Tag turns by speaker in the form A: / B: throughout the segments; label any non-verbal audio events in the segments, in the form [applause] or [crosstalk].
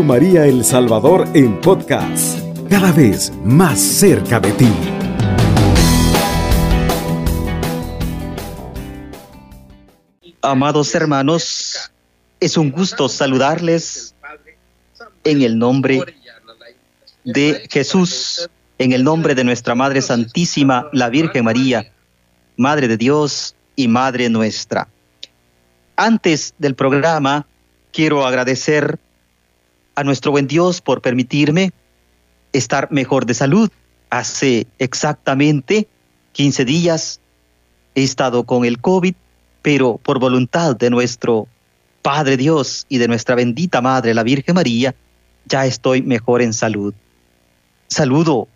A: María El Salvador en podcast, cada vez más cerca de ti.
B: Amados hermanos, es un gusto saludarles en el nombre de Jesús, en el nombre de nuestra Madre Santísima, la Virgen María, Madre de Dios y Madre nuestra. Antes del programa, quiero agradecer a nuestro buen Dios por permitirme estar mejor de salud. Hace exactamente 15 días he estado con el COVID, pero por voluntad de nuestro Padre Dios y de nuestra bendita Madre, la Virgen María, ya estoy mejor en salud. Saludo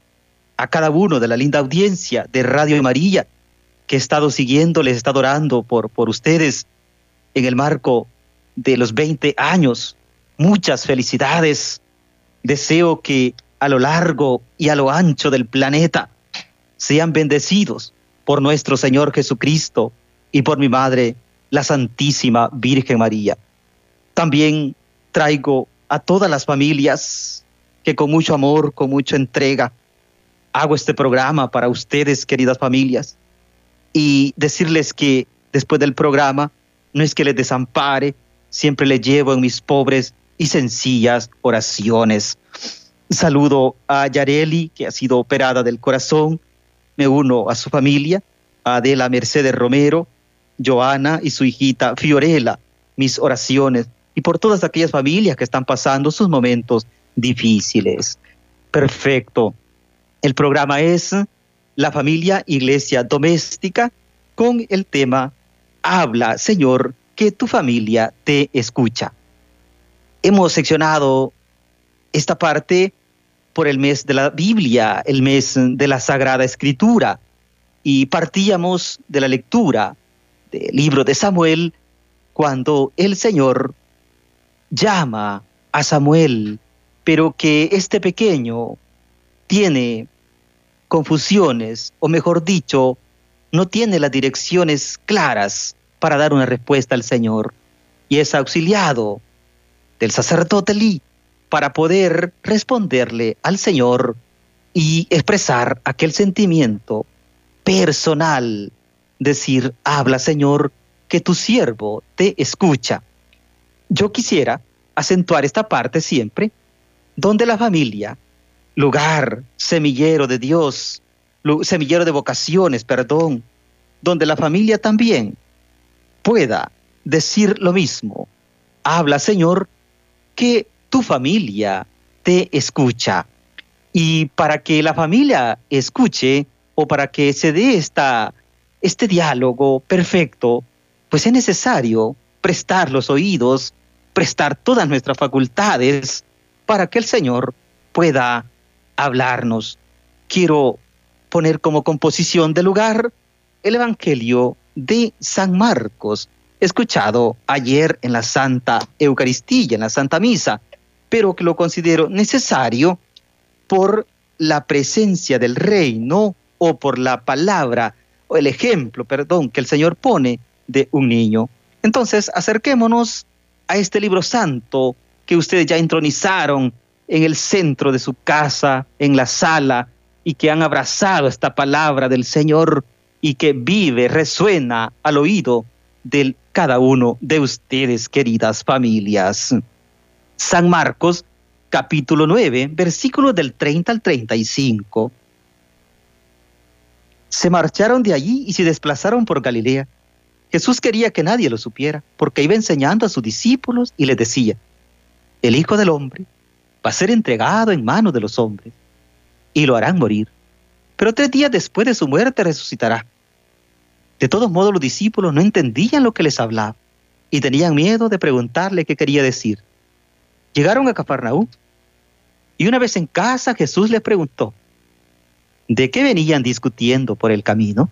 B: a cada uno de la linda audiencia de Radio María que he estado siguiendo, les he estado orando por, por ustedes en el marco de los 20 años. Muchas felicidades. Deseo que a lo largo y a lo ancho del planeta sean bendecidos por nuestro Señor Jesucristo y por mi Madre, la Santísima Virgen María. También traigo a todas las familias que con mucho amor, con mucha entrega, hago este programa para ustedes, queridas familias, y decirles que después del programa no es que les desampare, siempre les llevo en mis pobres y sencillas oraciones. Saludo a Yareli, que ha sido operada del corazón. Me uno a su familia, a Adela Mercedes Romero, Joana y su hijita Fiorella, mis oraciones y por todas aquellas familias que están pasando sus momentos difíciles. Perfecto. El programa es La familia iglesia doméstica con el tema Habla, Señor, que tu familia te escucha. Hemos seccionado esta parte por el mes de la Biblia, el mes de la Sagrada Escritura, y partíamos de la lectura del libro de Samuel cuando el Señor llama a Samuel, pero que este pequeño tiene confusiones, o mejor dicho, no tiene las direcciones claras para dar una respuesta al Señor y es auxiliado del sacerdote Lee para poder responderle al Señor y expresar aquel sentimiento personal, decir, habla Señor, que tu siervo te escucha. Yo quisiera acentuar esta parte siempre, donde la familia, lugar, semillero de Dios, semillero de vocaciones, perdón, donde la familia también pueda decir lo mismo. Habla, Señor, que tu familia te escucha. Y para que la familia escuche o para que se dé esta, este diálogo perfecto, pues es necesario prestar los oídos, prestar todas nuestras facultades para que el Señor pueda hablarnos. Quiero poner como composición de lugar el Evangelio de San Marcos, escuchado ayer en la Santa Eucaristía, en la Santa Misa, pero que lo considero necesario por la presencia del reino o por la palabra o el ejemplo, perdón, que el Señor pone de un niño. Entonces, acerquémonos a este libro santo que ustedes ya entronizaron en el centro de su casa, en la sala, y que han abrazado esta palabra del Señor y que vive, resuena al oído de cada uno de ustedes, queridas familias. San Marcos, capítulo 9, versículos del 30 al 35. Se marcharon de allí y se desplazaron por Galilea. Jesús quería que nadie lo supiera, porque iba enseñando a sus discípulos y les decía, el Hijo del Hombre va a ser entregado en manos de los hombres y lo harán morir, pero tres días después de su muerte resucitará. De todos modos, los discípulos no entendían lo que les hablaba y tenían miedo de preguntarle qué quería decir. Llegaron a Cafarnaúm y una vez en casa Jesús les preguntó, ¿de qué venían discutiendo por el camino?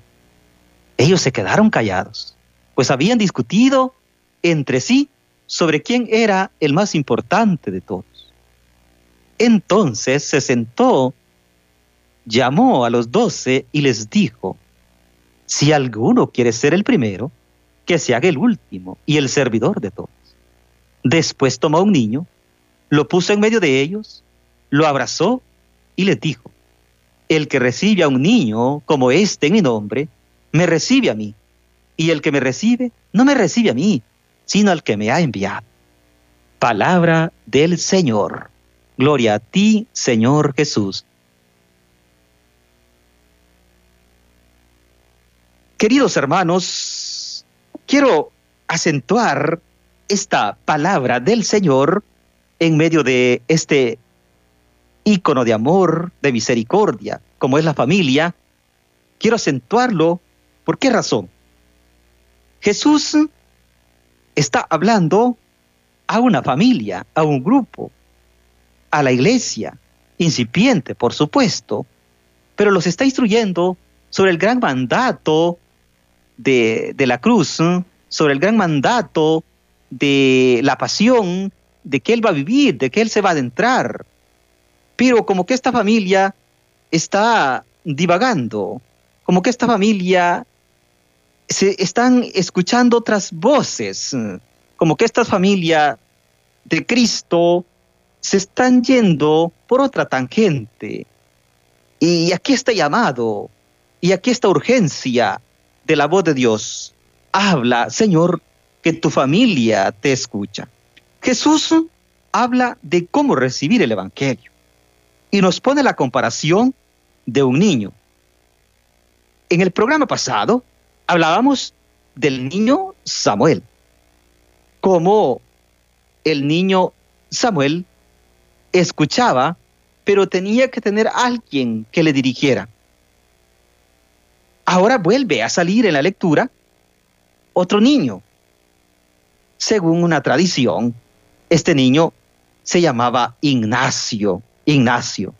B: Ellos se quedaron callados, pues habían discutido entre sí sobre quién era el más importante de todos. Entonces se sentó, llamó a los doce y les dijo, si alguno quiere ser el primero, que se haga el último y el servidor de todos. Después tomó un niño, lo puso en medio de ellos, lo abrazó y les dijo, el que recibe a un niño como este en mi nombre, me recibe a mí. Y el que me recibe, no me recibe a mí, sino al que me ha enviado. Palabra del Señor. Gloria a ti, Señor Jesús. Queridos hermanos, quiero acentuar esta palabra del Señor en medio de este ícono de amor, de misericordia, como es la familia. Quiero acentuarlo. ¿Por qué razón? Jesús está hablando a una familia, a un grupo, a la iglesia, incipiente, por supuesto, pero los está instruyendo sobre el gran mandato de, la cruz, sobre el gran mandato de la pasión, de que Él va a vivir, de que Él se va a adentrar. Pero como que esta familia está divagando, como que esta familia se están escuchando otras voces, como que esta familia de Cristo se están yendo por otra tangente. Y aquí está llamado, y aquí está urgencia de la voz de Dios. Habla, Señor, que tu familia te escucha. Jesús habla de cómo recibir el Evangelio y nos pone la comparación de un niño. En el programa pasado hablábamos del niño Samuel, como el niño Samuel escuchaba, pero tenía que tener alguien que le dirigiera. Ahora vuelve a salir en la lectura otro niño. Según una tradición, este niño se llamaba Ignacio, Ignacio.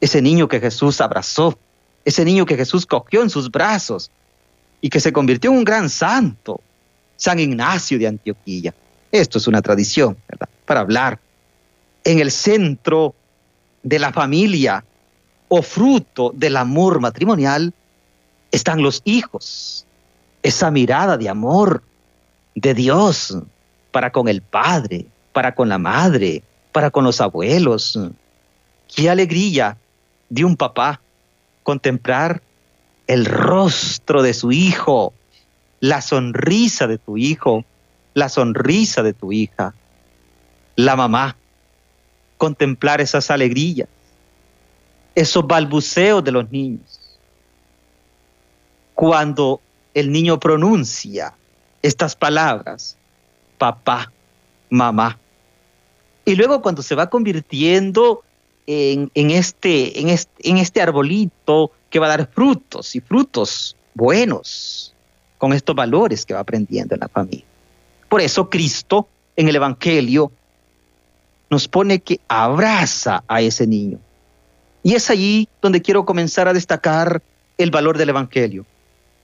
B: Ese niño que Jesús abrazó, ese niño que Jesús cogió en sus brazos y que se convirtió en un gran santo, San Ignacio de Antioquía. Esto es una tradición, ¿verdad? Para hablar en el centro de la familia o fruto del amor matrimonial están los hijos, esa mirada de amor de Dios para con el Padre, para con la madre, para con los abuelos. Qué alegría de un papá contemplar el rostro de su hijo, la sonrisa de tu hijo, la sonrisa de tu hija. La mamá, contemplar esas alegrías, esos balbuceos de los niños. Cuando el niño pronuncia estas palabras, papá, mamá. Y luego cuando se va convirtiendo en, este, en, este, arbolito que va a dar frutos y frutos buenos con estos valores que va aprendiendo en la familia. Por eso Cristo en el Evangelio nos pone que abraza a ese niño. Y es allí donde quiero comenzar a destacar el valor del Evangelio.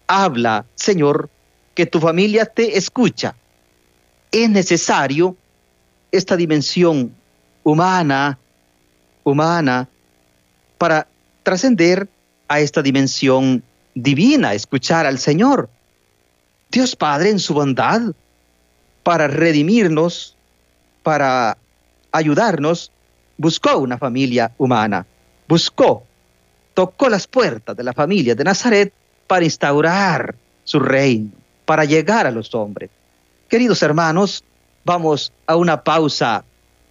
B: Habla, Señor, que tu familia te escucha. Es necesario esta dimensión humana, humana, para trascender a esta dimensión divina, escuchar al Señor. Dios Padre en su bondad, para redimirnos, para ayudarnos, buscó una familia humana, buscó, tocó las puertas de la familia de Nazaret para instaurar su reino, para llegar a los hombres. Queridos hermanos, vamos a una pausa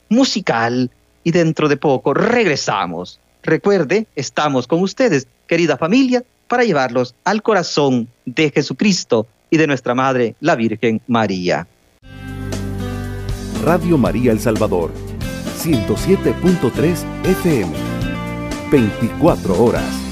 B: musical y dentro de poco regresamos. Recuerde, estamos con ustedes querida familia, para llevarlos al corazón de Jesucristo y de nuestra Madre, la Virgen María.
A: Radio María El Salvador, 107.3 FM, 24 horas.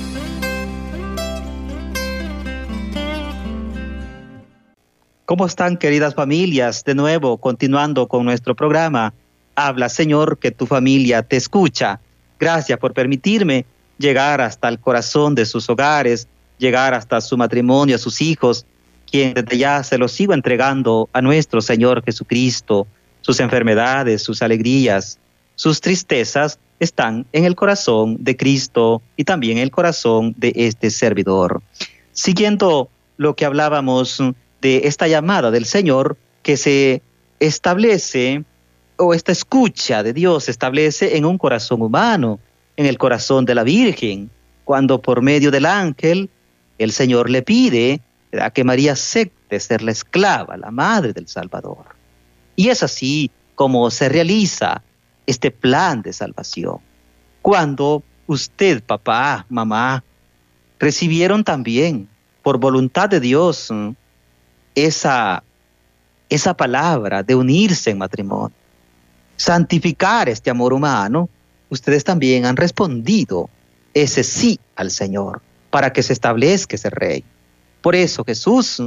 B: ¿Cómo están queridas familias? De nuevo, continuando con nuestro programa. Habla Señor, que tu familia te escucha. Gracias por permitirme llegar hasta el corazón de sus hogares, llegar hasta su matrimonio, a sus hijos, quien desde ya se los sigo entregando a nuestro Señor Jesucristo. Sus enfermedades, sus alegrías, sus tristezas están en el corazón de Cristo y también en el corazón de este servidor. Siguiendo lo que hablábamos de esta llamada del Señor que se establece o esta escucha de Dios se establece en un corazón humano, en el corazón de la Virgen, cuando por medio del ángel el Señor le pide a que María acepte ser la esclava, la madre del Salvador. Y es así como se realiza este plan de salvación. Cuando usted, papá, mamá, recibieron también por voluntad de Dios esa, esa palabra de unirse en matrimonio, santificar este amor humano, ustedes también han respondido ese sí al Señor para que se establezca ese rey. Por eso Jesús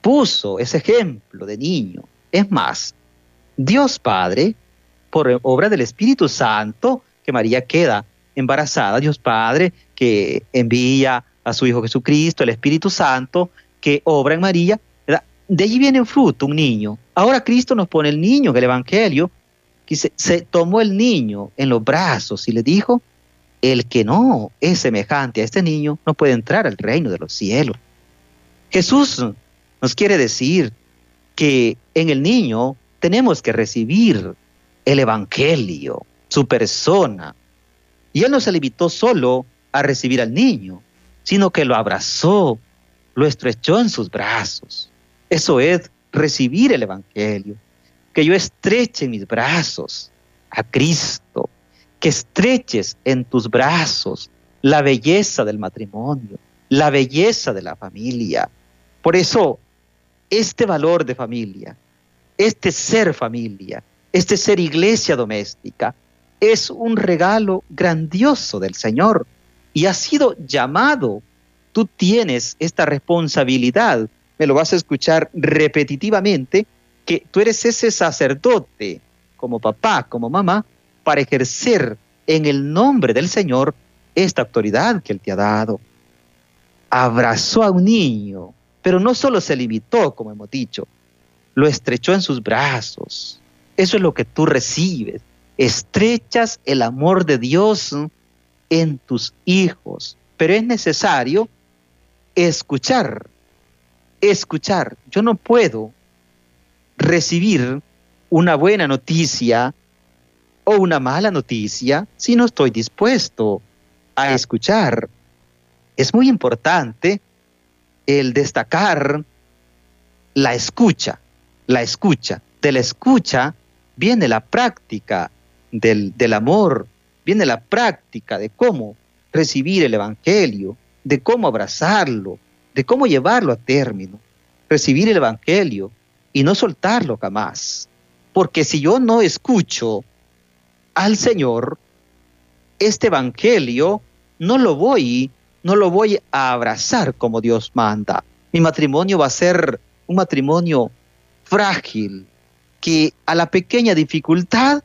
B: puso ese ejemplo de niño. Es más, Dios Padre, por obra del Espíritu Santo, que María queda embarazada, Dios Padre, que envía a su Hijo Jesucristo, el Espíritu Santo, que obra en María, de allí viene un fruto, un niño. Ahora Cristo nos pone el niño en el Evangelio, que se tomó el niño en los brazos y le dijo, el que no es semejante a este niño no puede entrar al reino de los cielos. Jesús nos quiere decir que en el niño tenemos que recibir el Evangelio, su persona. Y Él no se limitó solo a recibir al niño, sino que lo abrazó, lo estrechó en sus brazos. Eso es recibir el Evangelio, que yo estreche mis brazos a Cristo, que estreches en tus brazos la belleza del matrimonio, la belleza de la familia. Por eso, este valor de familia, este ser familia, este ser iglesia doméstica, es un regalo grandioso del Señor y ha sido llamado. Tú tienes esta responsabilidad, me lo vas a escuchar repetitivamente, que tú eres ese sacerdote, como papá, como mamá, para ejercer en el nombre del Señor esta autoridad que Él te ha dado. Abrazó a un niño, pero no solo se limitó, como hemos dicho, lo estrechó en sus brazos. Eso es lo que tú recibes. Estrechas el amor de Dios en tus hijos, pero es necesario escuchar, escuchar. Yo no puedo recibir una buena noticia o una mala noticia si no estoy dispuesto a escuchar. Es muy importante el destacar la escucha, la escucha. De la escucha viene la práctica del, del amor, viene la práctica de cómo recibir el Evangelio, de cómo abrazarlo, de cómo llevarlo a término. Recibir el Evangelio y no soltarlo jamás. Porque si yo no escucho al Señor, este evangelio no lo voy, no lo voy a abrazar como Dios manda. Mi matrimonio va a ser un matrimonio frágil, que a la pequeña dificultad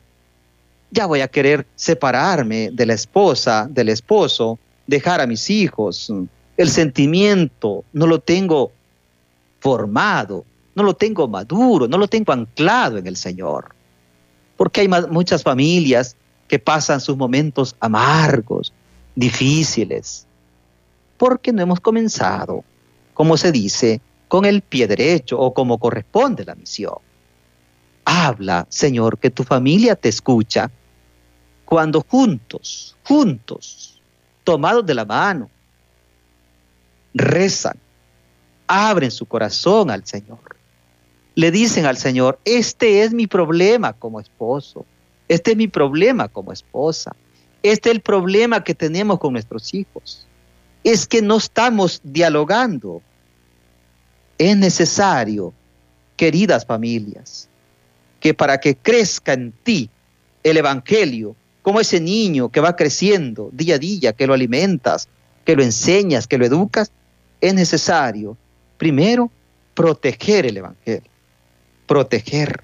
B: ya voy a querer separarme de la esposa, del esposo, dejar a mis hijos. El sentimiento no lo tengo formado, no lo tengo maduro, no lo tengo anclado en el Señor porque hay muchas familias que pasan sus momentos amargos, difíciles, porque no hemos comenzado, como se dice, con el pie derecho o como corresponde la misión. Habla, Señor, que tu familia te escucha cuando juntos, juntos, tomados de la mano, rezan, abren su corazón al Señor le dicen al Señor, este es mi problema como esposo, este es mi problema como esposa, este es el problema que tenemos con nuestros hijos, es que no estamos dialogando. Es necesario, queridas familias, que para que crezca en ti el Evangelio, como ese niño que va creciendo día a día, que lo alimentas, que lo enseñas, que lo educas, es necesario, primero, proteger el Evangelio proteger.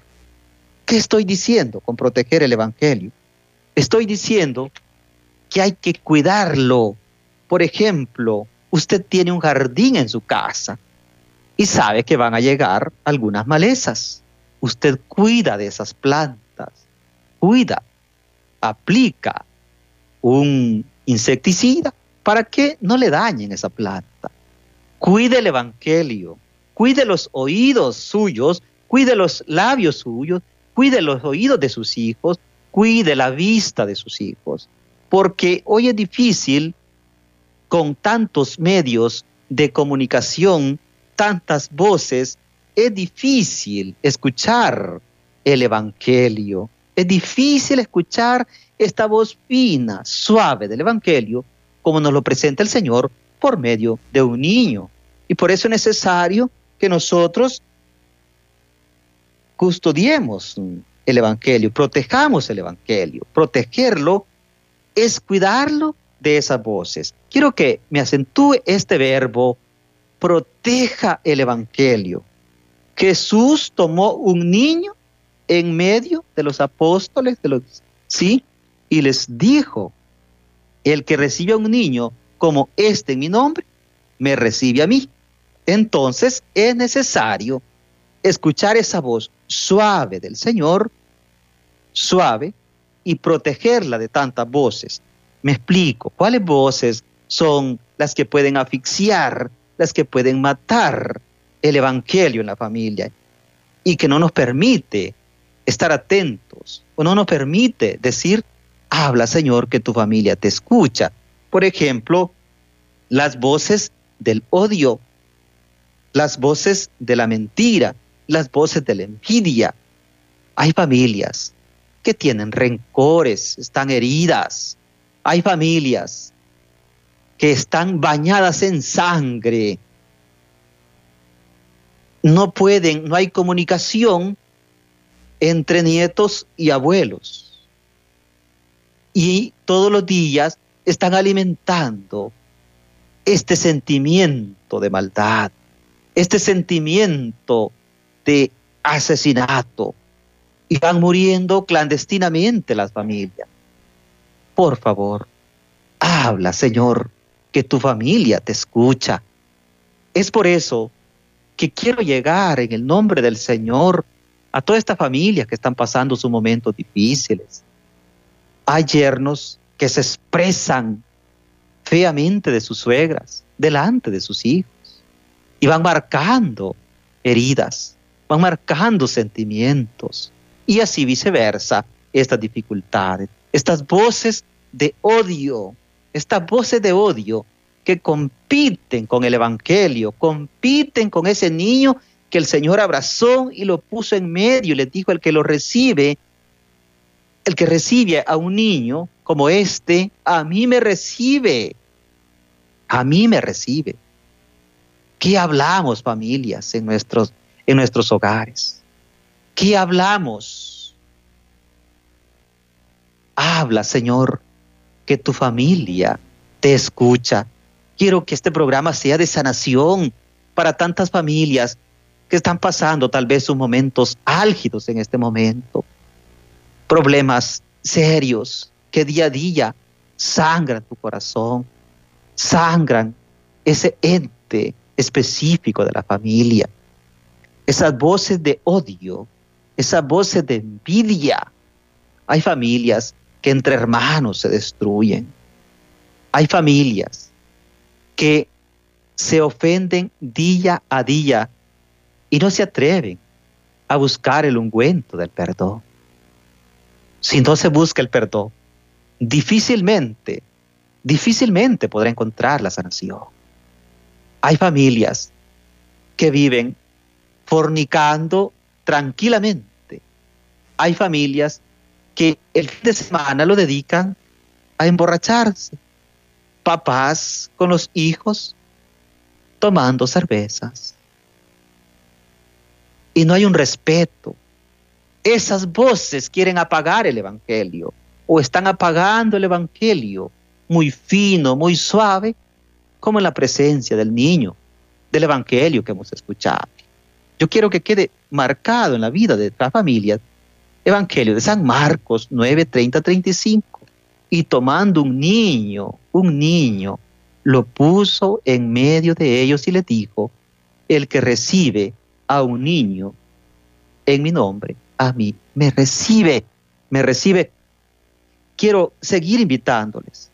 B: ¿Qué estoy diciendo con proteger el Evangelio? Estoy diciendo que hay que cuidarlo. Por ejemplo, usted tiene un jardín en su casa y sabe que van a llegar algunas malezas. Usted cuida de esas plantas, cuida, aplica un insecticida para que no le dañen esa planta. Cuide el Evangelio, cuide los oídos suyos cuide los labios suyos cuide los oídos de sus hijos, cuide la vista de sus hijos, porque hoy es difícil con tantos medios de comunicación, tantas voces, es difícil escuchar el Evangelio. Es difícil escuchar esta voz fina, suave del Evangelio, como nos lo presenta el Señor por medio de un niño. Y por eso es necesario que nosotros custodiemos el Evangelio, protejamos el Evangelio. Protegerlo es cuidarlo de esas voces. Quiero que me acentúe este verbo, proteja el Evangelio. Jesús tomó un niño en medio de los apóstoles, de los, ¿sí? Y les dijo, el que recibe a un niño como este en mi nombre, me recibe a mí. Entonces es necesario escuchar esa voz suave del Señor, suave, y protegerla de tantas voces. Me explico, ¿cuáles voces son las que pueden asfixiar, las que pueden matar el Evangelio en la familia y que no nos permite estar atentos o no nos permite decir, habla Señor que tu familia te escucha? Por ejemplo, las voces del odio, las voces de la mentira, las voces de la envidia. Hay familias que tienen rencores, están heridas. Hay familias que están bañadas en sangre. No pueden, no hay comunicación entre nietos y abuelos. Y todos los días están alimentando este sentimiento de maldad, este sentimiento de asesinato y van muriendo clandestinamente las familias. Por favor, habla, Señor, que tu familia te escucha. Es por eso que quiero llegar en el nombre del Señor a todas estas familias que están pasando sus momentos difíciles. Hay yernos que se expresan feamente de sus suegras delante de sus hijos y van marcando heridas, van marcando sentimientos y así viceversa estas dificultades, estas voces de odio, estas voces de odio que compiten con el Evangelio, compiten con ese niño que el Señor abrazó y lo puso en medio y le dijo el que lo recibe, el que recibe a un niño como este, a mí me recibe, a mí me recibe. ¿Qué hablamos familias en nuestros en nuestros hogares. ¿Qué hablamos? Habla, Señor, que tu familia te escucha. Quiero que este programa sea de sanación para tantas familias que están pasando tal vez sus momentos álgidos en este momento. Problemas serios que día a día sangran tu corazón, sangran ese ente específico de la familia esas voces de odio, esas voces de envidia. Hay familias que entre hermanos se destruyen. Hay familias que se ofenden día a día y no se atreven a buscar el ungüento del perdón. Si no se busca el perdón, difícilmente, difícilmente podrá encontrar la sanación. Hay familias que viven fornicando tranquilamente. Hay familias que el fin de semana lo dedican a emborracharse. Papás con los hijos tomando cervezas. Y no hay un respeto. Esas voces quieren apagar el Evangelio o están apagando el Evangelio muy fino, muy suave, como en la presencia del niño, del Evangelio que hemos escuchado. Yo quiero que quede marcado en la vida de la familia Evangelio de San Marcos 9, 30, 35. Y tomando un niño, un niño, lo puso en medio de ellos y le dijo, el que recibe a un niño en mi nombre, a mí me recibe, me recibe. Quiero seguir invitándoles,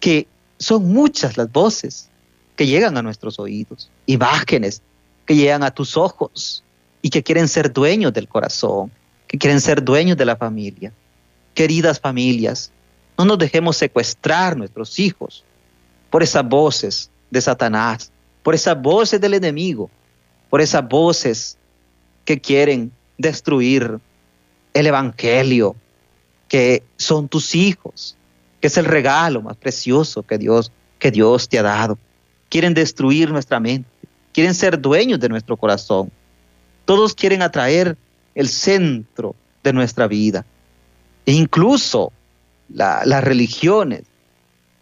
B: que son muchas las voces que llegan a nuestros oídos, imágenes que llegan a tus ojos y que quieren ser dueños del corazón, que quieren ser dueños de la familia. Queridas familias, no nos dejemos secuestrar nuestros hijos por esas voces de Satanás, por esas voces del enemigo, por esas voces que quieren destruir el Evangelio, que son tus hijos, que es el regalo más precioso que Dios, que Dios te ha dado. Quieren destruir nuestra mente, quieren ser dueños de nuestro corazón. Todos quieren atraer el centro de nuestra vida. E incluso las religiones,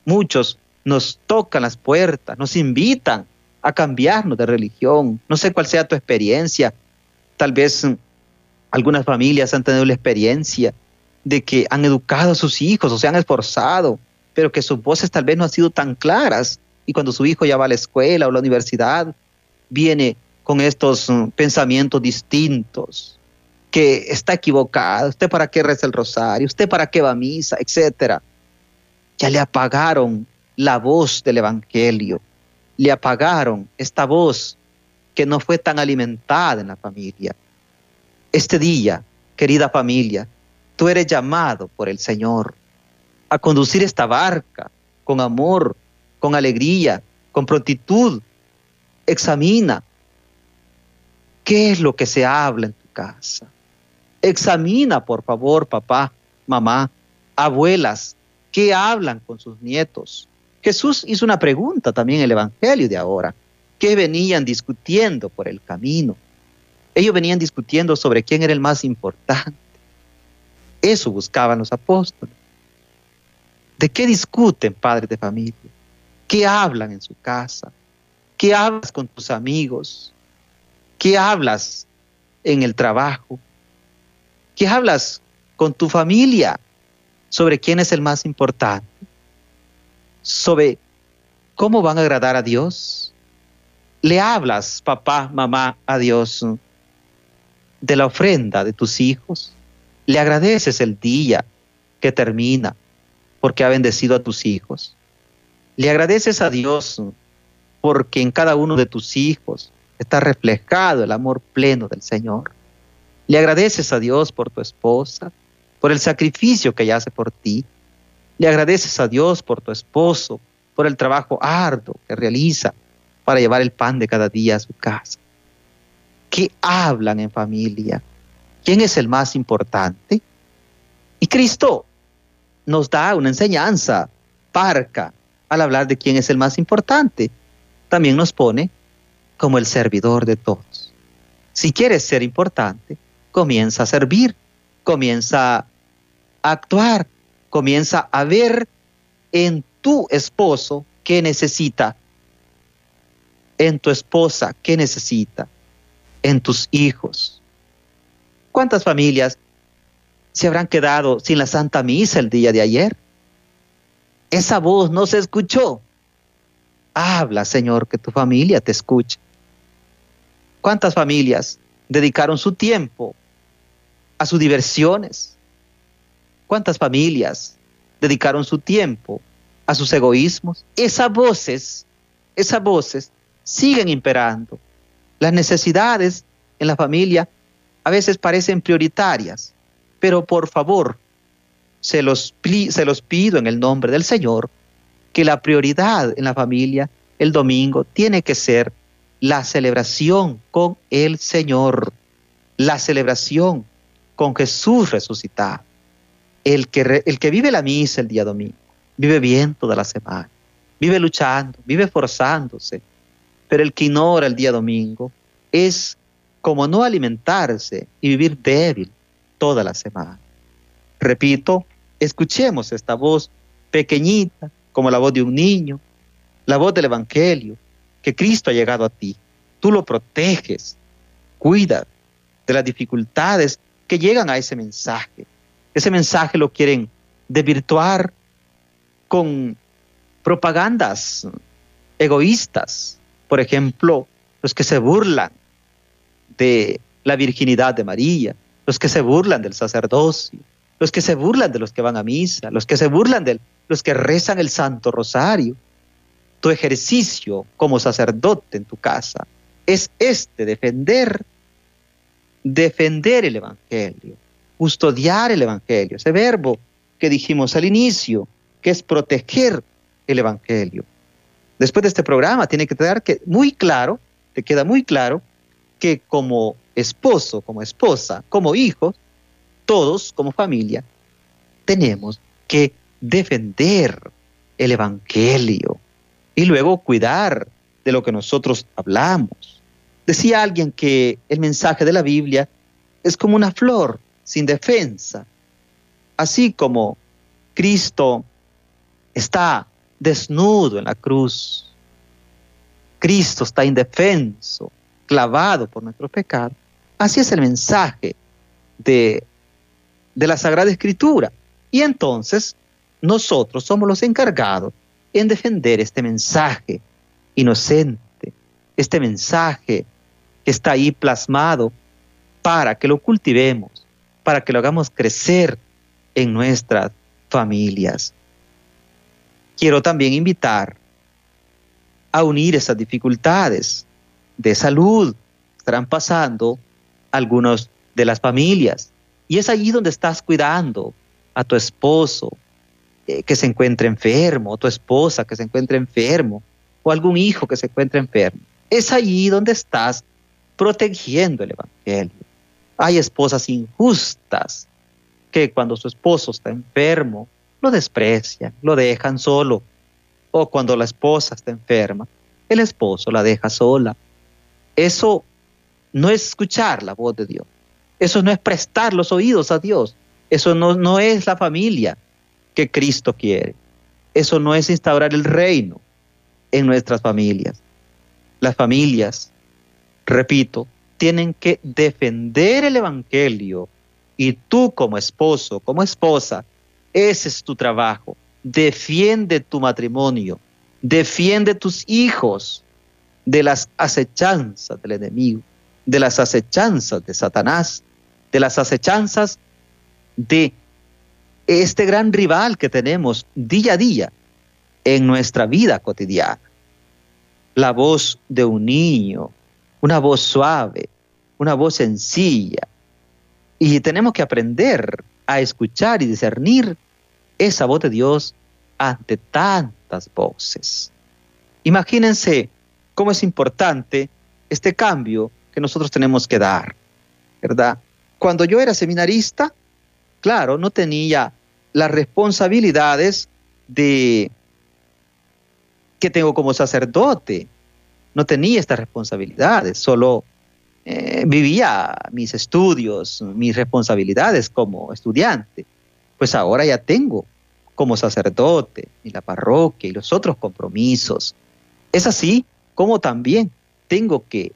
B: muchos nos tocan las puertas, nos invitan a cambiarnos de religión. No sé cuál sea tu experiencia. Tal vez algunas familias han tenido la experiencia de que han educado a sus hijos o se han esforzado, pero que sus voces tal vez no han sido tan claras. Y cuando su hijo ya va a la escuela o la universidad, viene con estos mm, pensamientos distintos, que está equivocado, usted para qué reza el rosario, usted para qué va a misa, etcétera. Ya le apagaron la voz del Evangelio, le apagaron esta voz que no fue tan alimentada en la familia. Este día, querida familia, tú eres llamado por el Señor a conducir esta barca con amor, con alegría, con prontitud. Examina qué es lo que se habla en tu casa. Examina, por favor, papá, mamá, abuelas, qué hablan con sus nietos. Jesús hizo una pregunta también en el Evangelio de ahora. ¿Qué venían discutiendo por el camino? Ellos venían discutiendo sobre quién era el más importante. Eso buscaban los apóstoles. ¿De qué discuten padres de familia? ¿Qué hablan en su casa? ¿Qué hablas con tus amigos? ¿Qué hablas en el trabajo? ¿Qué hablas con tu familia sobre quién es el más importante? sobre cómo van a agradar a Dios? ¿Le hablas, papá, mamá, a Dios de la ofrenda de tus hijos? ¿Le agradeces el día que termina porque ha bendecido a tus hijos? ¿Le agradeces a Dios porque en cada uno de tus hijos está reflejado el amor pleno del Señor? ¿Le agradeces a Dios por tu esposa, por el sacrificio que ella hace por ti? Le agradeces a Dios por tu esposo, por el trabajo arduo que realiza para llevar el pan de cada día a su casa. ¿Qué hablan en familia? ¿Quién es el más importante? Y Cristo nos da una enseñanza parca al hablar de quién es el más importante. También nos pone como el servidor de todos. Si quieres ser importante, comienza a servir, comienza a actuar, comienza a ver en tu esposo qué necesita, en tu esposa qué necesita, en tus hijos. ¿Cuántas familias se habrán quedado sin la Santa Misa el día de ayer? Esa voz no se escuchó. Habla, Señor, que tu familia te escuche. ¿Cuántas familias dedicaron su tiempo a sus diversiones, ¿Cuántas familias dedicaron su tiempo a sus egoísmos? Esas voces, esas voces siguen imperando. Las necesidades en la familia a veces parecen prioritarias, pero por favor, se los, se los pido en el nombre del Señor, que la prioridad en la familia el domingo tiene que ser la celebración con el Señor, la celebración con Jesús resucitado el que, el que vive la misa el día domingo, vive bien toda la semana, vive luchando, vive forzándose, pero el que ignora el día domingo es como no alimentarse y vivir débil toda la semana. Repito, escuchemos esta voz pequeñita, como la voz de un niño, la voz del Evangelio, que Cristo ha llegado a ti. Tú lo proteges, cuida de las dificultades que llegan a ese mensaje. Ese mensaje lo quieren desvirtuar con propagandas egoístas. Por ejemplo, los que se burlan de la virginidad de María, los que se burlan del sacerdocio, los que se burlan de los que van a misa, los que se burlan de los que rezan el Santo Rosario. Tu ejercicio como sacerdote en tu casa es este, defender, defender el Evangelio, custodiar el Evangelio, ese verbo que dijimos al inicio, que es proteger el Evangelio. Después de este programa tiene que quedar que muy claro, te queda muy claro que como esposo, como esposa, como hijos, todos como familia, tenemos que defender el Evangelio y luego cuidar de lo que nosotros hablamos. Decía alguien que el mensaje de la Biblia es como una flor sin defensa. Así como Cristo está desnudo en la cruz, Cristo está indefenso, clavado por nuestro pecado. Así es el mensaje de, de la Sagrada Escritura. Y entonces nosotros somos los encargados en defender este mensaje inocente, este mensaje que está ahí plasmado para que lo cultivemos, para que lo hagamos crecer en nuestras familias. Quiero también invitar a unir esas dificultades de salud que estarán pasando algunas de las familias. Y es allí donde estás cuidando a tu esposo eh, que se encuentre enfermo, tu esposa que se encuentre enfermo, o algún hijo que se encuentre enfermo. Es allí donde estás protegiendo el Evangelio. Hay esposas injustas que cuando su esposo está enfermo, lo desprecian, lo dejan solo. O cuando la esposa está enferma, el esposo la deja sola. Eso no es escuchar la voz de Dios. Eso no es prestar los oídos a Dios. Eso no, no es la familia que Cristo quiere. Eso no es instaurar el reino en nuestras familias. Las familias, repito, tienen que defender el Evangelio y tú como esposo, como esposa, ese es tu trabajo. Defiende tu matrimonio, defiende tus hijos de las acechanzas del enemigo, de las acechanzas de Satanás, de las acechanzas de este gran rival que tenemos día a día en nuestra vida cotidiana. La voz de un niño, una voz suave, una voz sencilla. Y tenemos que aprender a escuchar y discernir esa voz de Dios ante tantas voces. Imagínense cómo es importante este cambio que nosotros tenemos que dar, ¿verdad? Cuando yo era seminarista, claro, no tenía las responsabilidades de que tengo como sacerdote. No tenía estas responsabilidades, solo eh, vivía mis estudios, mis responsabilidades como estudiante. Pues ahora ya tengo como sacerdote y la parroquia y los otros compromisos. Es así como también tengo que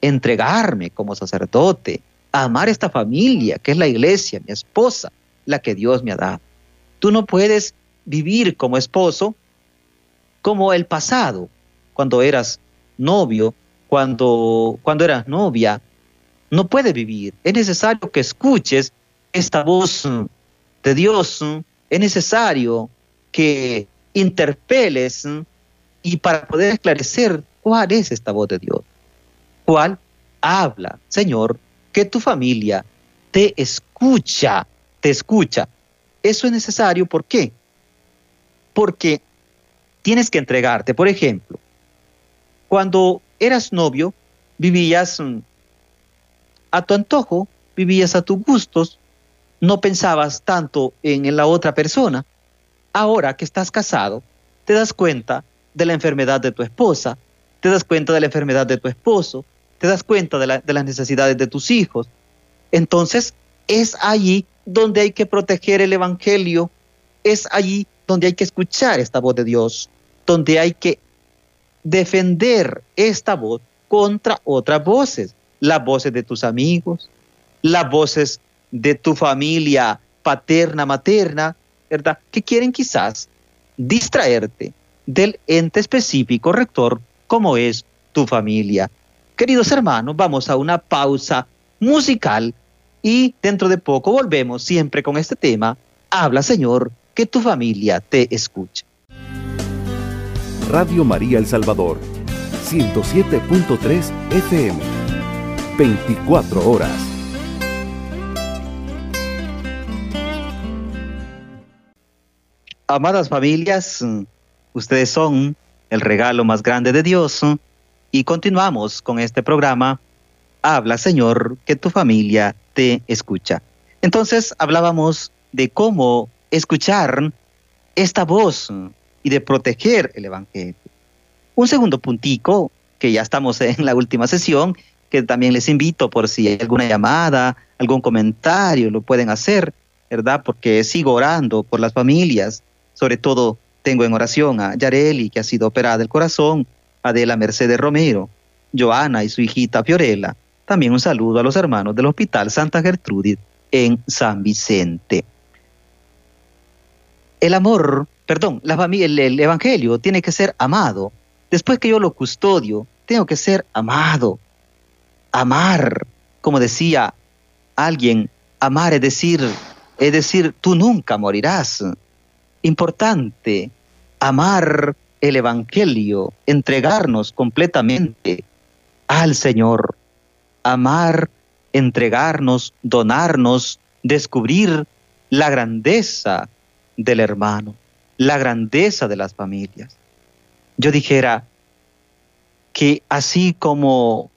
B: entregarme como sacerdote, a amar esta familia que es la iglesia, mi esposa, la que Dios me ha dado. Tú no puedes vivir como esposo como el pasado, cuando eras novio, cuando, cuando eras novia. No puedes vivir. Es necesario que escuches esta voz de Dios. Es necesario que interpeles y para poder esclarecer cuál es esta voz de Dios. ¿Cuál? Habla, Señor, que tu familia te escucha te escucha. Eso es necesario, ¿por qué? Porque tienes que entregarte. Por ejemplo, cuando eras novio, vivías mm, a tu antojo, vivías a tus gustos, no pensabas tanto en la otra persona. Ahora que estás casado, te das cuenta de la enfermedad de tu esposa, te das cuenta de la enfermedad de tu esposo, te das cuenta de, de las necesidades de tus hijos. Entonces, es allí donde hay que proteger el Evangelio, es allí donde hay que escuchar esta voz de Dios, donde hay que defender esta voz contra otras voces, las voces de tus amigos, las voces de tu familia paterna, materna, ¿verdad? Que quieren quizás distraerte del ente específico rector como es tu familia. Queridos hermanos, vamos a una pausa musical y dentro de poco volvemos siempre con este tema. Habla, Señor, que tu familia te escuche.
A: Radio María El Salvador, 107.3 FM, 24 horas.
B: Amadas familias, ustedes son el regalo más grande de Dios y continuamos con este programa. Habla Señor, que tu familia te escucha. Entonces hablábamos de cómo escuchar esta voz y de proteger el Evangelio. Un segundo puntico, que ya estamos en la última sesión, que también les invito por si hay alguna llamada, algún comentario, lo pueden hacer, ¿verdad? Porque sigo orando por las familias, sobre todo tengo en oración a Yareli, que ha sido operada del corazón, Adela Mercedes Romero, Joana y su hijita Fiorella. También un saludo a los hermanos del Hospital Santa Gertrudis en San Vicente. El amor, perdón, familia, el Evangelio tiene que ser amado. Después que yo lo custodio, tengo que ser amado. Amar, como decía alguien, amar es decir, es decir, tú nunca morirás. Importante, amar el Evangelio, entregarnos completamente al Señor, amar, entregarnos, donarnos, descubrir la grandeza del hermano, la grandeza de las familias. Yo dijera que así como,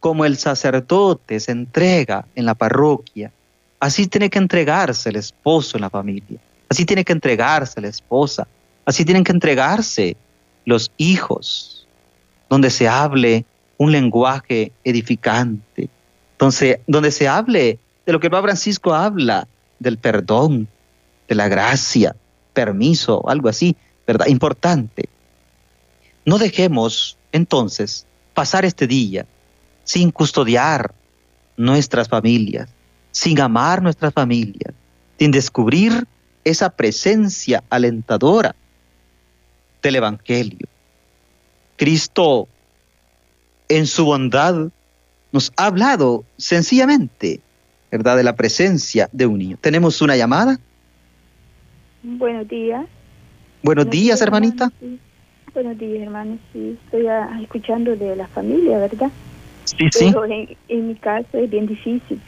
B: como el sacerdote se entrega en la parroquia, así tiene que entregarse el esposo en la familia, así tiene que entregarse la esposa, así tienen que entregarse los hijos, donde se hable un lenguaje edificante, donde se hable de lo que el Papa Francisco habla, del perdón, de la gracia, permiso, algo así, ¿verdad? Importante. No dejemos entonces pasar este día sin custodiar nuestras familias, sin amar nuestras familias, sin descubrir esa presencia alentadora del Evangelio. Cristo, en su bondad, nos ha hablado sencillamente, ¿verdad?, de la presencia de un niño. ¿Tenemos una llamada?
C: Buenos días.
B: Buenos, días, hermanita.
C: Buenos días, hermano. Sí, estoy escuchando de la familia, ¿verdad?
B: Sí, sí.
C: en, mi caso es bien difícil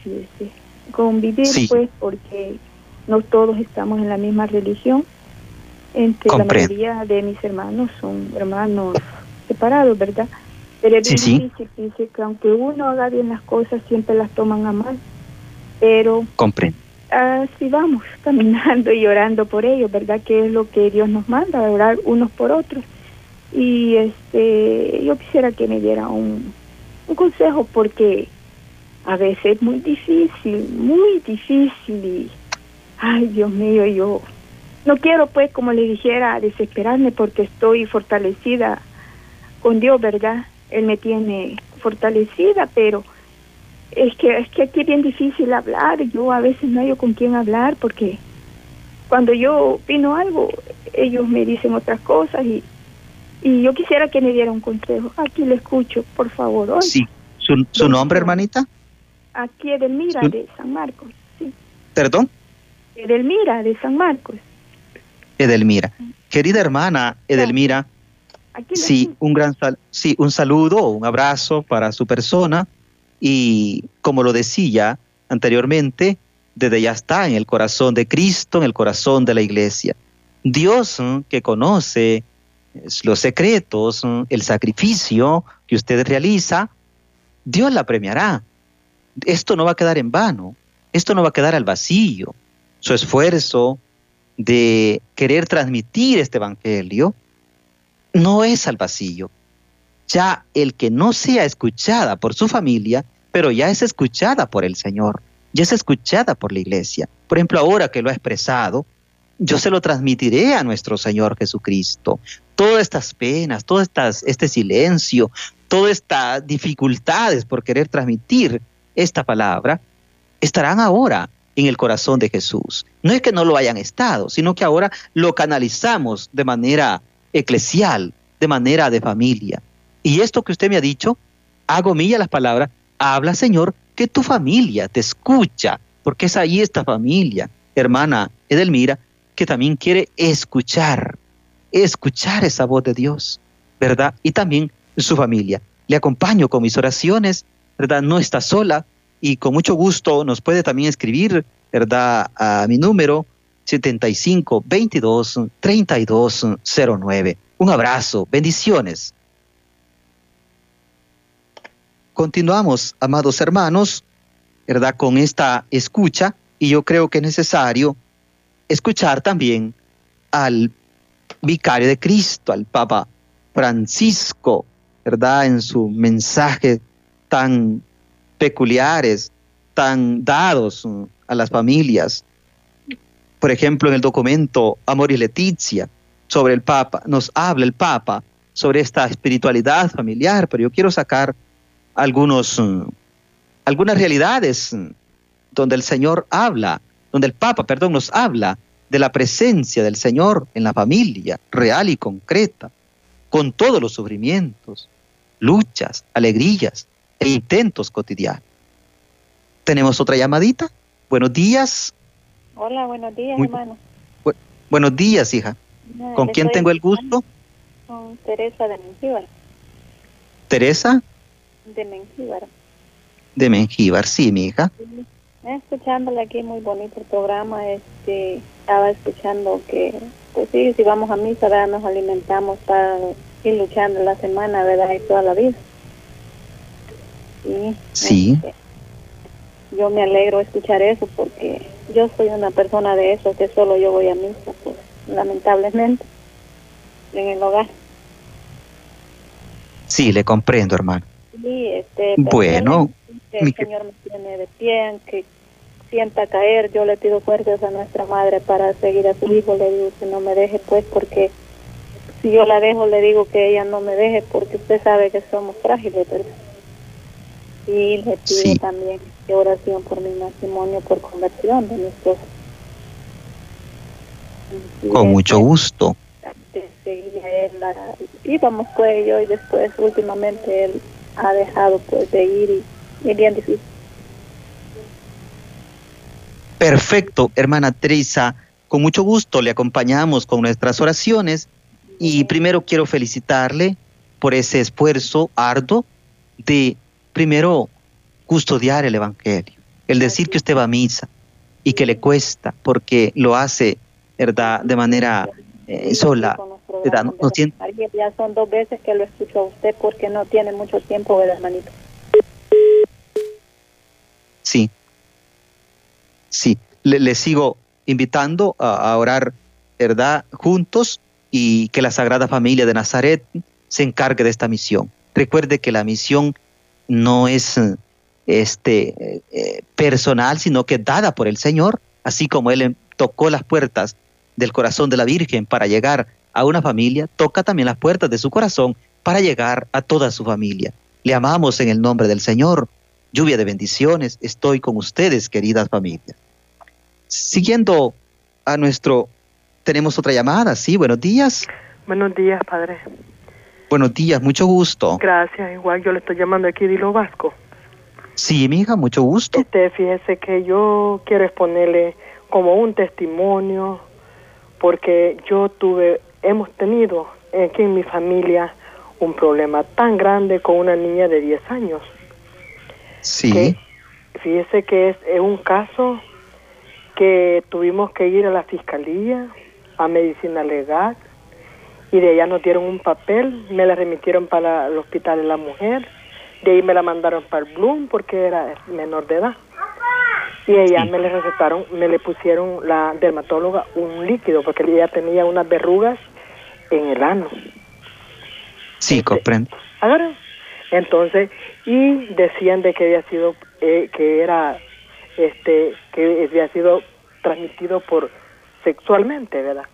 C: convivir, pues, porque no todos estamos en la misma religión. Entre la mayoría de mis hermanos son hermanos separados, ¿verdad? Pero es bien difícil, dice que aunque uno haga bien las cosas, siempre las toman a mal. Pero así vamos, [laughs] caminando y orando por ellos, ¿verdad? Que es lo que Dios nos manda, orar unos por otros. Y este, yo quisiera que me diera un, un consejo porque a veces es muy difícil, muy difícil y, ay Dios mío, yo no quiero pues, como le dijera, desesperarme porque estoy fortalecida con Dios, ¿verdad? Él me tiene fortalecida, pero es que es que aquí es bien difícil hablar, yo a veces no hay con quién hablar porque cuando yo opino algo, ellos me dicen otras cosas y, y yo quisiera que me diera un consejo. Aquí le escucho, por favor. Hoy.
B: Sí, ¿Su, su nombre, hermanita?
C: Aquí Edelmira de San Marcos, sí.
B: ¿Perdón?
C: Edelmira de San Marcos.
B: Edelmira. Querida hermana Edelmira, sí, un gran sí, un saludo, un abrazo para su persona y como lo decía anteriormente, desde ya está en el corazón de Cristo, en el corazón de la iglesia. Dios que conoce los secretos, el sacrificio que usted realiza, Dios la premiará. Esto no va a quedar en vano, esto no va a quedar al vacío. Su esfuerzo de querer transmitir este evangelio no es al vacío. Ya el que no sea escuchada por su familia, pero ya es escuchada por el Señor, ya es escuchada por la iglesia. Por ejemplo, ahora que lo ha expresado, yo se lo transmitiré a nuestro Señor Jesucristo. Todas estas penas, todo estas, este silencio, todas estas dificultades por querer transmitir esta palabra, estarán ahora en el corazón de Jesús. No es que no lo hayan estado, sino que ahora lo canalizamos de manera eclesial, de manera de familia. Y esto que usted me ha dicho, hago mía las palabras, habla Señor, que tu familia te escucha, porque es ahí esta familia, hermana Edelmira, que también quiere escuchar, escuchar esa voz de Dios, ¿verdad? Y también su familia. Le acompaño con mis oraciones, ¿verdad? No está sola y con mucho gusto nos puede también escribir, ¿verdad? A mi número 75 22 32 09. Un abrazo, bendiciones. Continuamos, amados hermanos, ¿verdad? Con esta escucha y yo creo que es necesario escuchar también al vicario de Cristo, al Papa Francisco, ¿verdad? En su mensaje tan peculiares, tan dados a las familias. Por ejemplo, en el documento Amor y Leticia sobre el Papa, nos habla el Papa sobre esta espiritualidad familiar, pero yo quiero sacar algunos, algunas realidades donde el Señor habla, donde el Papa, perdón, nos habla de la presencia del Señor en la familia real y concreta, con todos los sufrimientos, luchas, alegrías e intentos cotidianos. Tenemos otra llamadita. Buenos días.
D: Hola, buenos días, hermano.
B: buenos días, hija. ¿Con quién tengo el gusto?
D: Con Teresa de Mengíbar.
B: ¿Teresa?
D: De Mengíbar.
B: De Mengíbar, sí, mi hija.
D: Escuchándole aquí, muy bonito el programa. Este, estaba escuchando que, pues sí, si vamos a misa, ¿verdad? nos alimentamos para ir luchando la semana, ¿verdad? Y toda la vida.
B: sí.
D: Este, yo me alegro escuchar eso porque yo soy una persona de eso, que solo yo voy a misa, pues lamentablemente, en el hogar.
B: Sí, le comprendo, hermano.
D: Sí, este,
B: bueno,
D: el Señor me tiene de pie, que sienta caer, yo le pido fuerzas a nuestra madre para seguir a su hijo, le digo que no me deje pues porque si yo la dejo le digo que ella no me deje porque usted sabe que somos frágiles, ¿verdad? Y le pido también oración por mi matrimonio, por conversión de mi esposo.
B: Con mucho gusto.
D: íbamos pues yo y después últimamente él ha dejado pues de ir y es bien difícil.
B: Perfecto, hermana Teresa. Con mucho gusto le acompañamos con nuestras oraciones y primero quiero felicitarle por ese esfuerzo arduo de primero custodiar el Evangelio, el decir que usted va a misa y que le cuesta porque lo hace, ¿verdad?, de manera eh, sola.
D: No, ya son dos veces que lo escucho a usted porque no tiene mucho tiempo, ¿verdad, hermanito?
B: Sí, sí, le, sigo invitando a, a orar, ¿verdad?, juntos y que la Sagrada Familia de Nazaret se encargue de esta misión. Recuerde que la misión no es este, eh, personal, sino que dada por el Señor, así como Él tocó las puertas del corazón de la Virgen para llegar a una familia, toca también las puertas de su corazón para llegar a toda su familia. Le amamos en el nombre del Señor. Lluvia de bendiciones, estoy con ustedes, queridas familias. Siguiendo a nuestro, tenemos otra llamada, sí, buenos días.
E: Buenos días, padre.
B: Buenos días, mucho gusto.
E: Gracias, igual yo le estoy llamando aquí de Vasco.
B: Sí, mi hija, mucho gusto.
E: Este, fíjese que yo quiero exponerle como un testimonio, porque yo tuve, hemos tenido aquí en mi familia un problema tan grande con una niña de 10 años.
B: Sí.
E: fíjese que es, es un caso que tuvimos que ir a la fiscalía, a medicina legal, y de allá nos dieron un papel, me la remitieron para el hospital de la mujer de ahí me la mandaron para el Bloom porque era menor de edad. Y ella me le recetaron, me le pusieron la dermatóloga un líquido porque ella tenía unas verrugas en el ano.
B: Sí, este, comprendo.
E: Ahora, entonces, y decían de que había sido, eh, que era, este, que había sido transmitido por sexualmente, ¿verdad?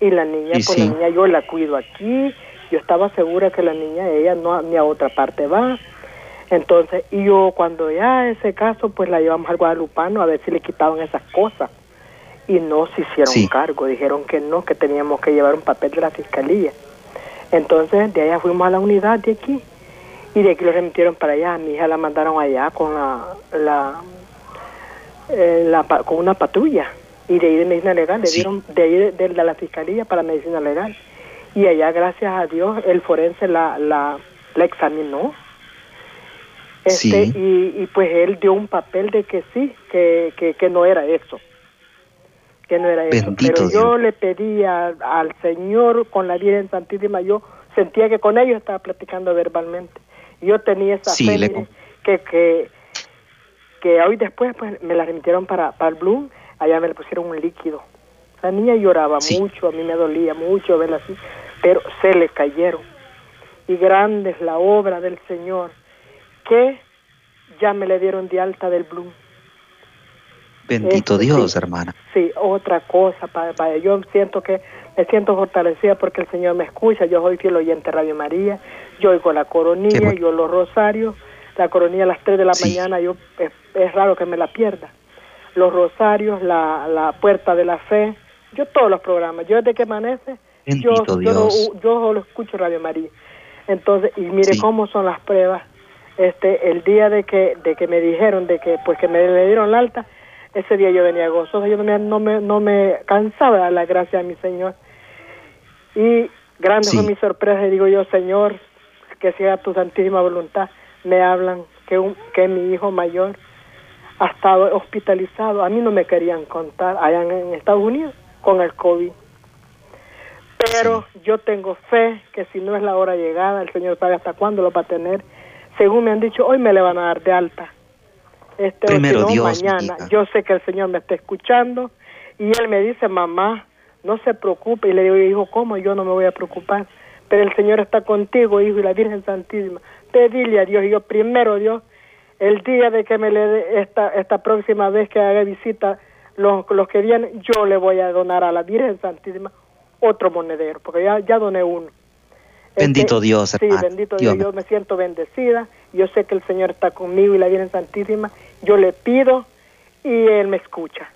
E: Y la niña, pues la niña yo la cuido aquí, yo estaba segura que la niña, ella no ni a otra parte va, entonces, y yo cuando ya ese caso, pues la llevamos al guadalupano a ver si le quitaban esas cosas. Y no se hicieron cargo, dijeron que no, que teníamos que llevar un papel de la fiscalía. Entonces, de allá fuimos a la unidad de aquí. Y de aquí lo remitieron para allá. Mi hija la mandaron allá con la, la, eh, la con una patrulla. Y de ahí de medicina legal, le dieron de ahí de, la fiscalía para medicina legal. Y allá, gracias a Dios, el forense la, la, la examinó este, y, y, pues él dio un papel de que sí, que, que, no era eso. Que no era eso. Pero yo le pedía al Señor con la Virgen Santísima, yo sentía que con ellos estaba platicando verbalmente. Yo tenía esa fe que, que, que hoy después pues me la remitieron para, para el Bloom, allá me le pusieron un líquido. La niña lloraba mucho, a mí me dolía mucho verla así, pero se le cayeron. Y grande es la obra del Señor, que ya me le dieron de alta del Bloom.
B: Bendito Dios, hermana.
E: Sí, otra cosa, para, yo siento que me siento fortalecida porque el Señor me escucha. Yo soy fiel oyente Radio María, yo oigo la coronilla, yo los rosarios, la coronilla a las 3 de la mañana, yo es, raro que me la pierda. Los rosarios, la, la puerta de la fe, yo todos los programas, yo desde que amanece, yo, yo, yo, lo escucho Radio María. Entonces, y mire cómo son las pruebas. Este, el día de que, de que me dijeron de que, pues que me le dieron la alta, ese día yo venía gozoso, yo no me, no me, no me cansaba de dar la gracia a mi Señor. Y grande fue mi sorpresa, y digo yo, Señor, que sea tu santísima voluntad. Me hablan que, un, que mi hijo mayor ha estado hospitalizado. A mí no me querían contar allá en, Estados Unidos con el COVID. Pero yo tengo fe que si no es la hora llegada, el Señor sabe hasta cuándo lo va a tener. Según me han dicho, hoy me le van a dar de alta este
B: Primero Dios,
E: mañana. Yo sé que el Señor me está escuchando y Él me dice, mamá, no se preocupe. Y le digo, hijo, ¿cómo yo no me voy a preocupar? Pero el Señor está contigo, hijo, y la Virgen Santísima. Pedile a Dios. Y yo, primero, Dios, el día de que me le dé esta, esta próxima vez que haga visita, los, los que vienen, yo le voy a donar a la Virgen Santísima otro monedero, porque ya, ya doné uno.
B: Bendito este, Dios,
E: Sí, bendito Dios. Yo me siento bendecida. Yo sé que el Señor está conmigo y la Virgen Santísima. Yo le pido y Él me escucha.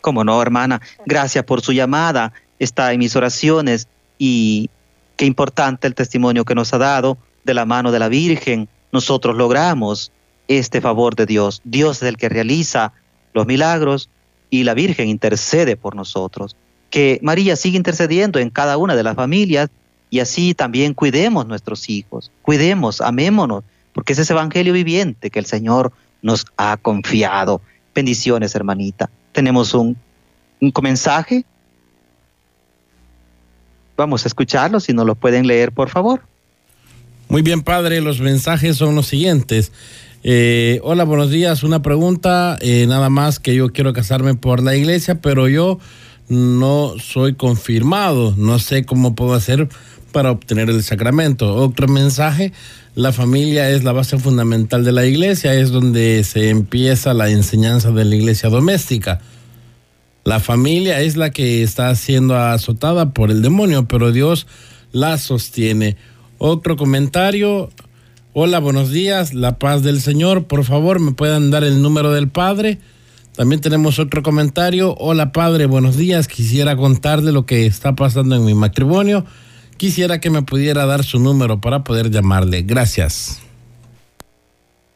B: Como no, hermana. Gracias por su llamada. Está en mis oraciones y qué importante el testimonio que nos ha dado de la mano de la Virgen. Nosotros logramos este favor de Dios. Dios es el que realiza los milagros y la Virgen intercede por nosotros que María siga intercediendo en cada una de las familias y así también cuidemos nuestros hijos, cuidemos, amémonos, porque es ese evangelio viviente que el Señor nos ha confiado. Bendiciones, hermanita. Tenemos un, un mensaje. Vamos a escucharlo, si no lo pueden leer, por favor.
F: Muy bien, padre, los mensajes son los siguientes. Eh, hola, buenos días. Una pregunta, eh, nada más que yo quiero casarme por la iglesia, pero yo no soy confirmado, no sé cómo puedo hacer para obtener el sacramento. Otro mensaje, la familia es la base fundamental de la iglesia, es donde se empieza la enseñanza de la iglesia doméstica. La familia es la que está siendo azotada por el demonio, pero Dios la sostiene. Otro comentario. Hola, buenos días. La paz del Señor. Por favor, me puedan dar el número del Padre. También tenemos otro comentario. Hola padre, buenos días. Quisiera contarle lo que está pasando en mi matrimonio. Quisiera que me pudiera dar su número para poder llamarle. Gracias.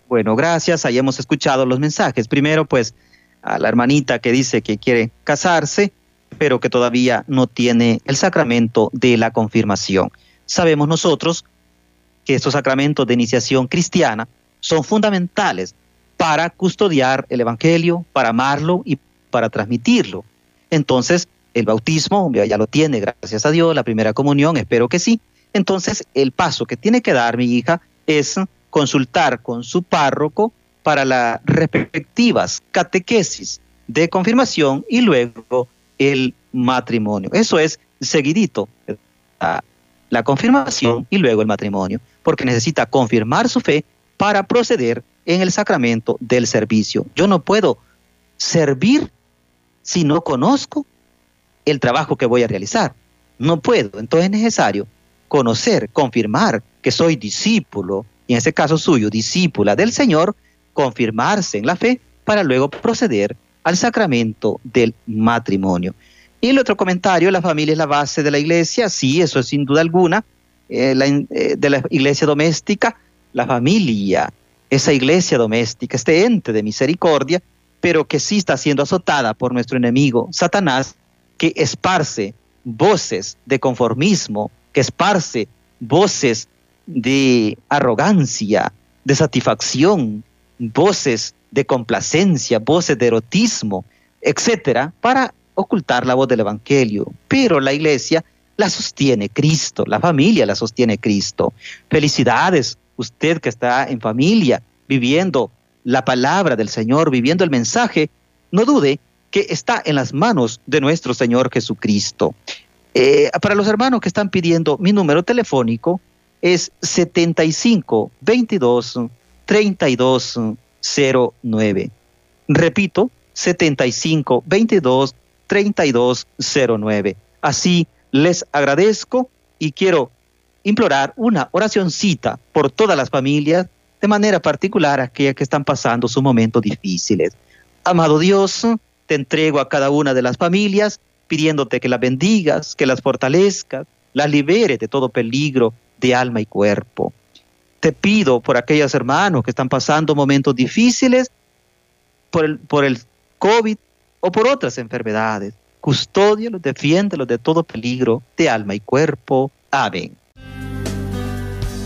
B: Bueno, gracias. Ahí hemos escuchado los mensajes. Primero, pues, a la hermanita que dice que quiere casarse, pero que todavía no tiene el sacramento de la confirmación. Sabemos nosotros que estos sacramentos de iniciación cristiana son fundamentales para custodiar el Evangelio, para amarlo y para transmitirlo. Entonces, el bautismo ya lo tiene, gracias a Dios, la primera comunión, espero que sí. Entonces, el paso que tiene que dar mi hija es consultar con su párroco para las respectivas catequesis de confirmación y luego el matrimonio. Eso es seguidito, la confirmación y luego el matrimonio, porque necesita confirmar su fe para proceder en el sacramento del servicio. Yo no puedo servir si no conozco el trabajo que voy a realizar. No puedo. Entonces es necesario conocer, confirmar que soy discípulo, y en ese caso suyo, discípula del Señor, confirmarse en la fe para luego proceder al sacramento del matrimonio. Y el otro comentario, la familia es la base de la iglesia, sí, eso es sin duda alguna, eh, eh, de la iglesia doméstica, la familia esa iglesia doméstica, este ente de misericordia, pero que sí está siendo azotada por nuestro enemigo, Satanás, que esparce voces de conformismo, que esparce voces de arrogancia, de satisfacción, voces de complacencia, voces de erotismo, etcétera, para ocultar la voz del Evangelio. Pero la iglesia la sostiene Cristo, la familia la sostiene Cristo. Felicidades, usted que está en familia, viviendo la palabra del Señor, viviendo el mensaje, no dude que está en las manos de nuestro Señor Jesucristo. Eh, para los hermanos que están pidiendo mi número telefónico es 75 22 32 09. Repito, 75 22 32 09. Así les agradezco y quiero implorar una oracioncita por todas las familias, de manera particular aquellas que están pasando sus momentos difíciles. Amado Dios, te entrego a cada una de las familias, pidiéndote que las bendigas, que las fortalezcas, las liberes de todo peligro de alma y cuerpo. Te pido por aquellos hermanos que están pasando momentos difíciles por el, por el COVID o por otras enfermedades. Custódialos, defiéndelos de todo peligro de alma y cuerpo. Amén.